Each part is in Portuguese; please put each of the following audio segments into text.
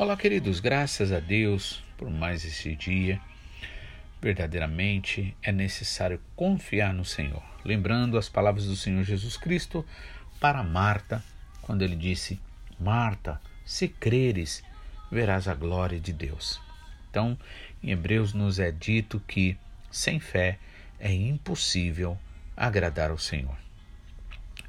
Olá, queridos, graças a Deus por mais esse dia. Verdadeiramente é necessário confiar no Senhor. Lembrando as palavras do Senhor Jesus Cristo para Marta, quando ele disse: Marta, se creres, verás a glória de Deus. Então, em Hebreus nos é dito que sem fé é impossível agradar ao Senhor.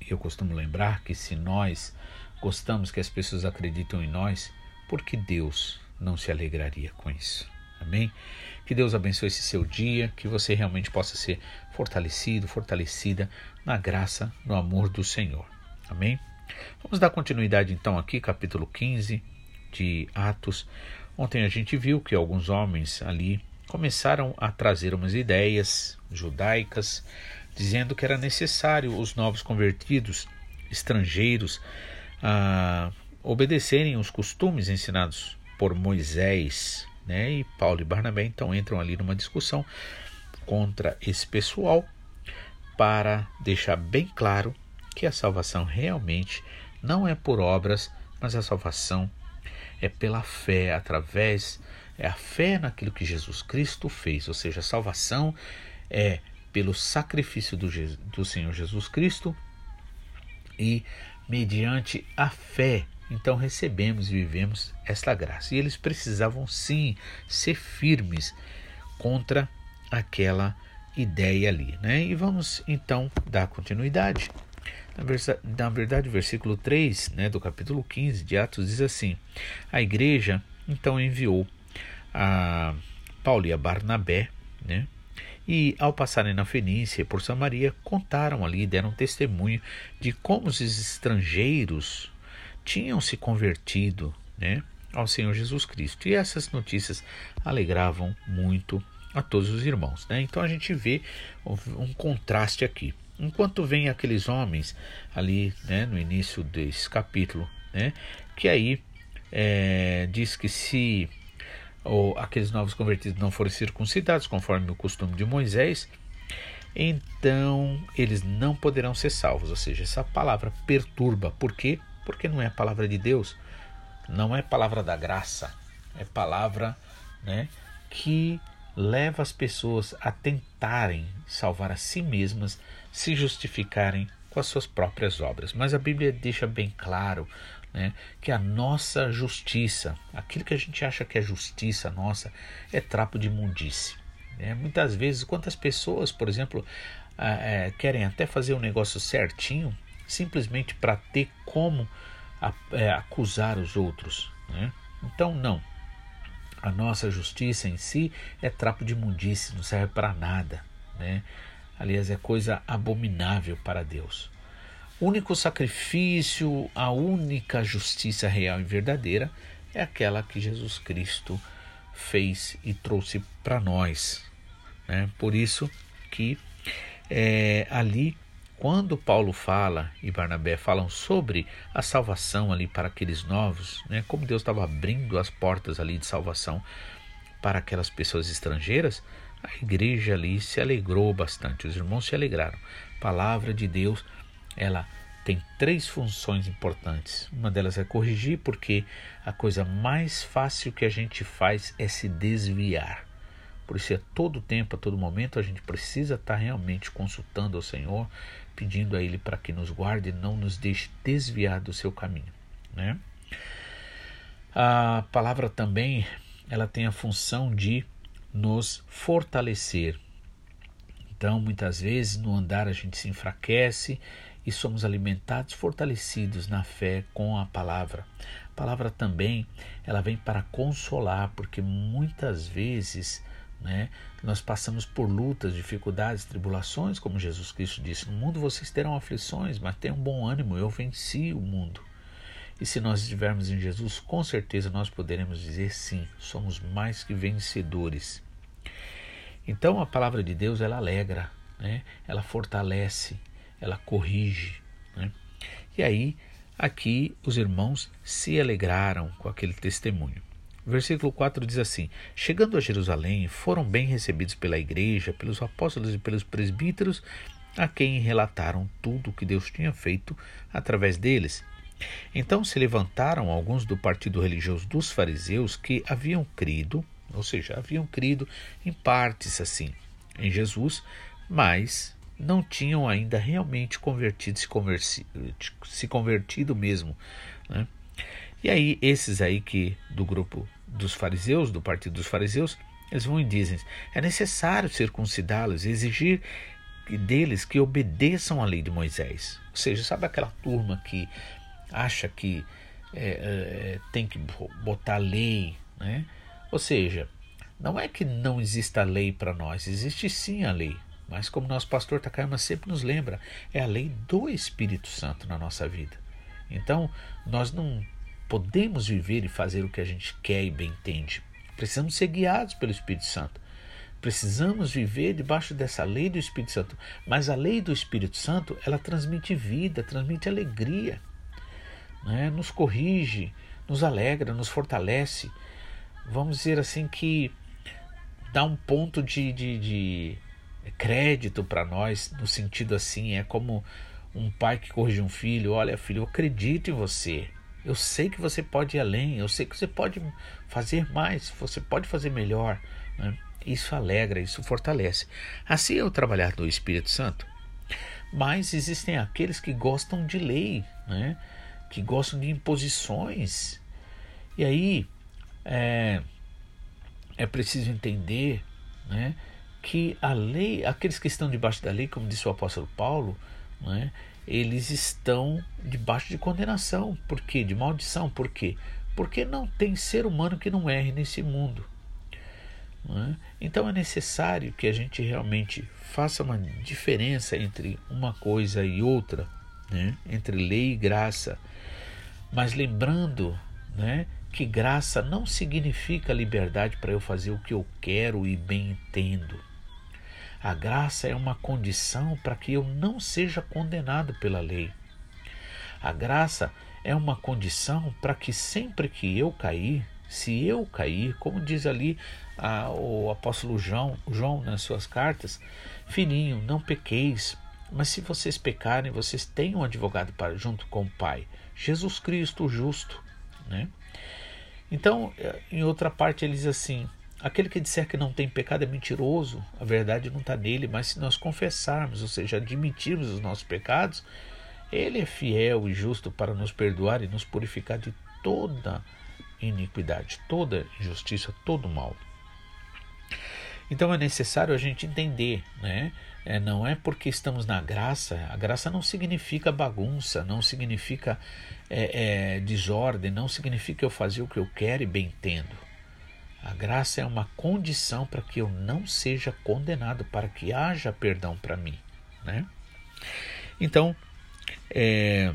Eu costumo lembrar que se nós gostamos que as pessoas acreditam em nós, porque Deus não se alegraria com isso. Amém? Que Deus abençoe esse seu dia, que você realmente possa ser fortalecido, fortalecida na graça, no amor do Senhor. Amém? Vamos dar continuidade então aqui, capítulo 15 de Atos. Ontem a gente viu que alguns homens ali começaram a trazer umas ideias judaicas, dizendo que era necessário os novos convertidos, estrangeiros, a obedecerem os costumes ensinados por Moisés, né? E Paulo e Barnabé então entram ali numa discussão contra esse pessoal para deixar bem claro que a salvação realmente não é por obras, mas a salvação é pela fé, através é a fé naquilo que Jesus Cristo fez, ou seja, a salvação é pelo sacrifício do, do Senhor Jesus Cristo e mediante a fé então recebemos e vivemos esta graça. E eles precisavam sim ser firmes contra aquela ideia ali. Né? E vamos então dar continuidade. Na verdade, o versículo 3 né, do capítulo 15 de Atos diz assim: A igreja então enviou a Paulo e a Barnabé, né? E ao passarem na Fenícia por Samaria, contaram ali, deram testemunho de como os estrangeiros tinham se convertido né, ao Senhor Jesus Cristo. E essas notícias alegravam muito a todos os irmãos. Né? Então a gente vê um contraste aqui. Enquanto vem aqueles homens ali né, no início desse capítulo, né, que aí é, diz que se ou aqueles novos convertidos não forem circuncidados, conforme o costume de Moisés, então eles não poderão ser salvos. Ou seja, essa palavra perturba. Por quê? Porque não é a palavra de Deus, não é palavra da graça, é palavra né, que leva as pessoas a tentarem salvar a si mesmas, se justificarem com as suas próprias obras. Mas a Bíblia deixa bem claro né, que a nossa justiça, aquilo que a gente acha que é justiça nossa, é trapo de imundície. Né? Muitas vezes, quantas pessoas, por exemplo, é, querem até fazer um negócio certinho, simplesmente para ter como é, acusar os outros. Né? Então, não. A nossa justiça em si é trapo de imundície, não serve para nada. Né? Aliás, é coisa abominável para Deus. O único sacrifício, a única justiça real e verdadeira é aquela que Jesus Cristo fez e trouxe para nós. Né? Por isso que é, ali quando Paulo fala e Barnabé falam sobre a salvação ali para aqueles novos, né, como Deus estava abrindo as portas ali de salvação para aquelas pessoas estrangeiras, a igreja ali se alegrou bastante, os irmãos se alegraram. A palavra de Deus, ela tem três funções importantes. Uma delas é corrigir, porque a coisa mais fácil que a gente faz é se desviar. Por isso, a todo tempo, a todo momento, a gente precisa estar realmente consultando ao Senhor, pedindo a Ele para que nos guarde e não nos deixe desviar do seu caminho. Né? A palavra também ela tem a função de nos fortalecer. Então, muitas vezes, no andar a gente se enfraquece e somos alimentados, fortalecidos na fé com a palavra. A palavra também ela vem para consolar, porque muitas vezes né? Nós passamos por lutas, dificuldades, tribulações, como Jesus Cristo disse: No mundo vocês terão aflições, mas tenham bom ânimo, eu venci o mundo. E se nós estivermos em Jesus, com certeza nós poderemos dizer sim, somos mais que vencedores. Então a palavra de Deus ela alegra, né? ela fortalece, ela corrige. Né? E aí, aqui os irmãos se alegraram com aquele testemunho. Versículo 4 diz assim: Chegando a Jerusalém, foram bem recebidos pela igreja, pelos apóstolos e pelos presbíteros, a quem relataram tudo o que Deus tinha feito através deles. Então se levantaram alguns do partido religioso dos fariseus que haviam crido, ou seja, haviam crido em partes assim em Jesus, mas não tinham ainda realmente convertido, se, se convertido mesmo. Né? E aí, esses aí que do grupo dos fariseus, do partido dos fariseus, eles vão e dizem: é necessário circuncidá-los, exigir deles que obedeçam à lei de Moisés. Ou seja, sabe aquela turma que acha que é, é, tem que botar lei, né? Ou seja, não é que não exista lei para nós, existe sim a lei. Mas como nosso pastor Takayama sempre nos lembra, é a lei do Espírito Santo na nossa vida. Então, nós não podemos viver e fazer o que a gente quer e bem entende. Precisamos ser guiados pelo Espírito Santo. Precisamos viver debaixo dessa lei do Espírito Santo. Mas a lei do Espírito Santo, ela transmite vida, transmite alegria, né? nos corrige, nos alegra, nos fortalece. Vamos dizer assim que dá um ponto de, de, de crédito para nós, no sentido assim, é como um pai que corrige um filho: olha, filho, eu acredito em você. Eu sei que você pode ir além, eu sei que você pode fazer mais, você pode fazer melhor. Né? Isso alegra, isso fortalece. Assim é o trabalhar do Espírito Santo. Mas existem aqueles que gostam de lei, né? que gostam de imposições. E aí é, é preciso entender né, que a lei, aqueles que estão debaixo da lei, como disse o apóstolo Paulo, né, eles estão debaixo de condenação. Por quê? De maldição. Por quê? Porque não tem ser humano que não erre nesse mundo. É? Então é necessário que a gente realmente faça uma diferença entre uma coisa e outra, né? entre lei e graça. Mas lembrando né, que graça não significa liberdade para eu fazer o que eu quero e bem entendo. A graça é uma condição para que eu não seja condenado pela lei. A graça é uma condição para que sempre que eu cair, se eu cair, como diz ali a, o apóstolo João, João nas suas cartas, filhinho, não pequeis, mas se vocês pecarem, vocês têm um advogado para junto com o Pai, Jesus Cristo o justo, né? Então, em outra parte ele diz assim: Aquele que disser que não tem pecado é mentiroso, a verdade não está nele, mas se nós confessarmos, ou seja, admitirmos os nossos pecados, ele é fiel e justo para nos perdoar e nos purificar de toda iniquidade, toda injustiça, todo mal. Então é necessário a gente entender, né? É, não é porque estamos na graça, a graça não significa bagunça, não significa é, é, desordem, não significa eu fazer o que eu quero e bem entendo. A graça é uma condição para que eu não seja condenado, para que haja perdão para mim. Né? Então, é,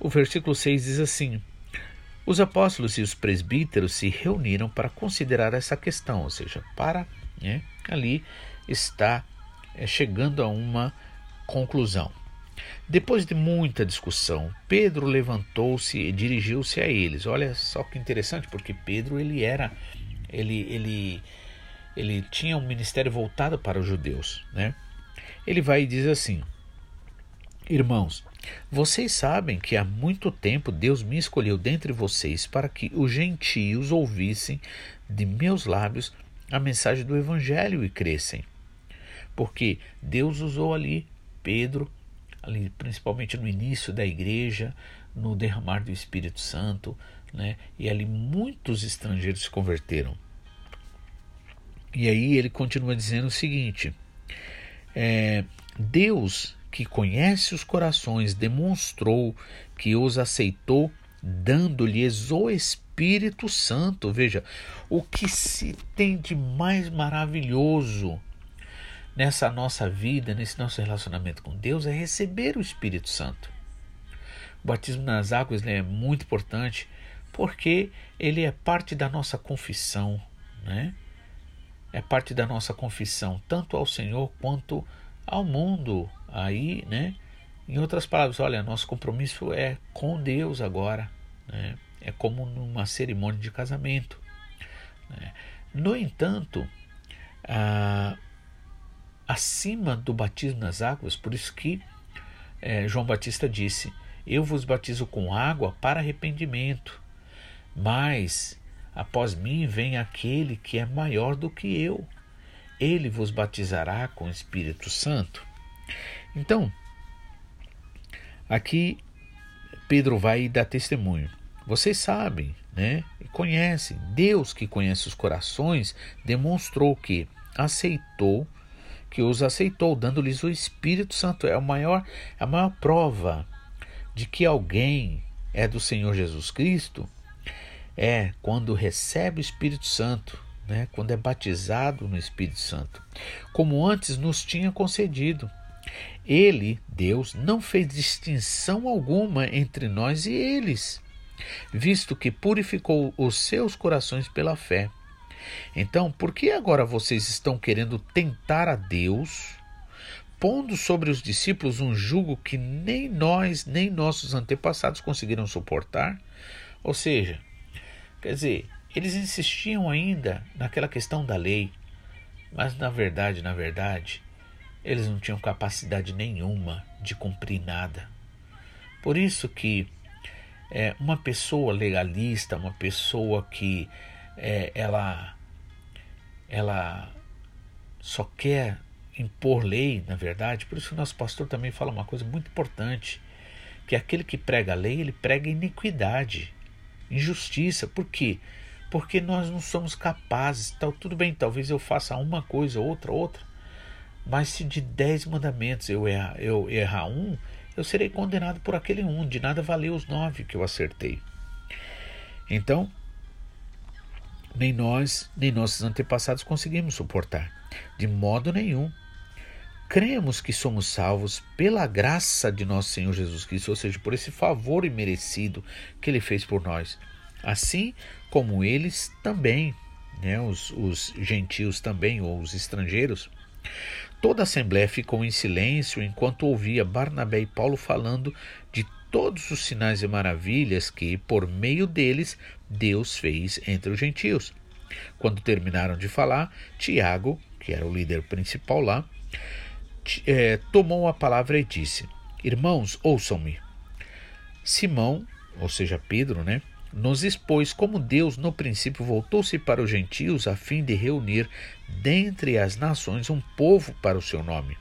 o versículo 6 diz assim: Os apóstolos e os presbíteros se reuniram para considerar essa questão, ou seja, para né, ali está é, chegando a uma conclusão. Depois de muita discussão, Pedro levantou-se e dirigiu-se a eles. Olha só que interessante, porque Pedro ele era ele, ele, ele tinha um ministério voltado para os judeus. Né? Ele vai e diz assim: Irmãos, vocês sabem que há muito tempo Deus me escolheu dentre vocês para que os gentios ouvissem de meus lábios a mensagem do Evangelho e crescem. Porque Deus usou ali Pedro, ali principalmente no início da igreja, no derramar do Espírito Santo, né? e ali muitos estrangeiros se converteram. E aí ele continua dizendo o seguinte: é, Deus, que conhece os corações, demonstrou que os aceitou, dando-lhes o Espírito Santo. Veja, o que se tem de mais maravilhoso nessa nossa vida, nesse nosso relacionamento com Deus, é receber o Espírito Santo. O batismo nas águas né, é muito importante porque ele é parte da nossa confissão, né? é parte da nossa confissão, tanto ao Senhor quanto ao mundo. Aí, né? Em outras palavras, olha, nosso compromisso é com Deus agora, né? É como numa cerimônia de casamento. Né? No entanto, acima do batismo nas águas, por isso que é, João Batista disse: Eu vos batizo com água para arrependimento, mas após mim vem aquele que é maior do que eu. Ele vos batizará com o Espírito Santo. Então, aqui Pedro vai dar testemunho. Vocês sabem, né? Conhecem. Deus que conhece os corações demonstrou que aceitou, que os aceitou, dando-lhes o Espírito Santo. É a maior, a maior prova de que alguém é do Senhor Jesus Cristo é quando recebe o Espírito Santo, né? quando é batizado no Espírito Santo, como antes nos tinha concedido. Ele, Deus, não fez distinção alguma entre nós e eles, visto que purificou os seus corações pela fé. Então, por que agora vocês estão querendo tentar a Deus, pondo sobre os discípulos um jugo que nem nós, nem nossos antepassados conseguiram suportar? Ou seja, quer dizer, eles insistiam ainda naquela questão da lei, mas na verdade, na verdade, eles não tinham capacidade nenhuma de cumprir nada. Por isso que é, uma pessoa legalista, uma pessoa que é, ela, ela só quer impor lei, na verdade, por isso que o nosso pastor também fala uma coisa muito importante, que aquele que prega a lei, ele prega iniquidade, injustiça. Por quê? Porque nós não somos capazes. Então, tudo bem, talvez eu faça uma coisa, outra, outra, mas se de dez mandamentos eu errar, eu errar um, eu serei condenado por aquele um. De nada valeu os nove que eu acertei. Então, nem nós, nem nossos antepassados conseguimos suportar, de modo nenhum. Cremos que somos salvos pela graça de nosso Senhor Jesus Cristo, ou seja, por esse favor imerecido que Ele fez por nós. Assim como eles também, né, os, os gentios também, ou os estrangeiros, Toda a assembleia ficou em silêncio enquanto ouvia Barnabé e Paulo falando de todos os sinais e maravilhas que, por meio deles, Deus fez entre os gentios. Quando terminaram de falar, Tiago, que era o líder principal lá, é, tomou a palavra e disse: Irmãos, ouçam-me. Simão, ou seja, Pedro, né, nos expôs como Deus no princípio voltou-se para os gentios a fim de reunir dentre as nações um povo para o seu nome.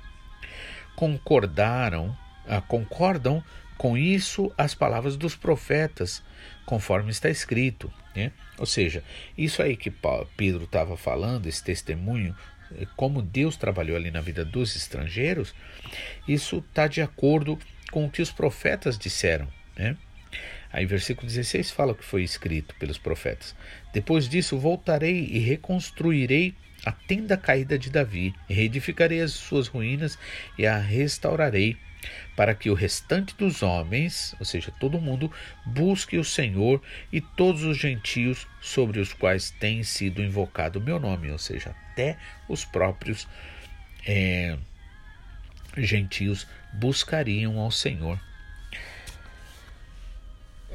Concordaram, ah, concordam com isso as palavras dos profetas, conforme está escrito. Né? Ou seja, isso aí que Pedro estava falando, esse testemunho, como Deus trabalhou ali na vida dos estrangeiros, isso está de acordo com o que os profetas disseram. Né? Aí, versículo 16 fala o que foi escrito pelos profetas. Depois disso, voltarei e reconstruirei a tenda caída de Davi, reedificarei as suas ruínas e a restaurarei, para que o restante dos homens, ou seja, todo mundo, busque o Senhor e todos os gentios sobre os quais tem sido invocado o meu nome, ou seja, até os próprios é, gentios buscariam ao Senhor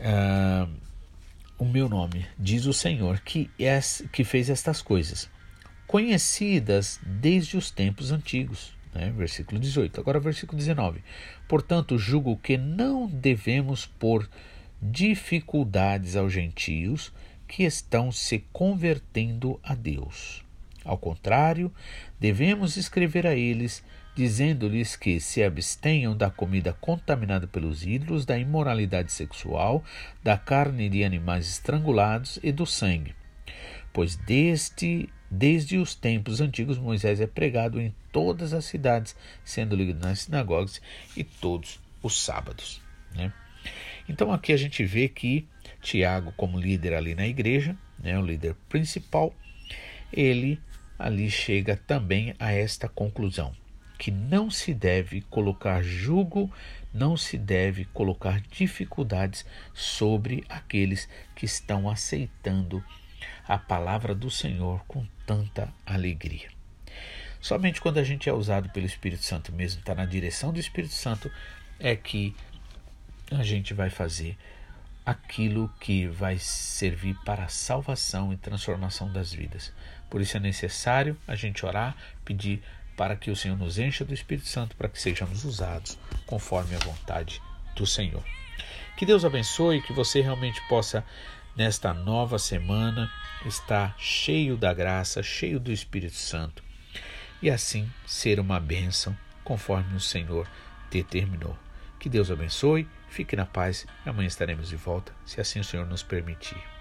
uh, o meu nome, diz o Senhor, que, que fez estas coisas, conhecidas desde os tempos antigos. Né? Versículo 18. Agora, versículo 19. Portanto, julgo que não devemos pôr dificuldades aos gentios que estão se convertendo a Deus. Ao contrário, devemos escrever a eles dizendo-lhes que se abstenham da comida contaminada pelos ídolos, da imoralidade sexual, da carne de animais estrangulados e do sangue. Pois desde, desde os tempos antigos Moisés é pregado em todas as cidades, sendo lido nas sinagogas e todos os sábados. Né? Então aqui a gente vê que Tiago, como líder ali na igreja, né, o líder principal, ele ali chega também a esta conclusão que não se deve colocar jugo, não se deve colocar dificuldades sobre aqueles que estão aceitando a palavra do Senhor com tanta alegria. Somente quando a gente é usado pelo Espírito Santo mesmo, está na direção do Espírito Santo, é que a gente vai fazer aquilo que vai servir para a salvação e transformação das vidas. Por isso é necessário a gente orar, pedir para que o Senhor nos encha do Espírito Santo, para que sejamos usados conforme a vontade do Senhor. Que Deus abençoe, que você realmente possa, nesta nova semana, estar cheio da graça, cheio do Espírito Santo e assim ser uma bênção conforme o Senhor determinou. Que Deus abençoe, fique na paz e amanhã estaremos de volta, se assim o Senhor nos permitir.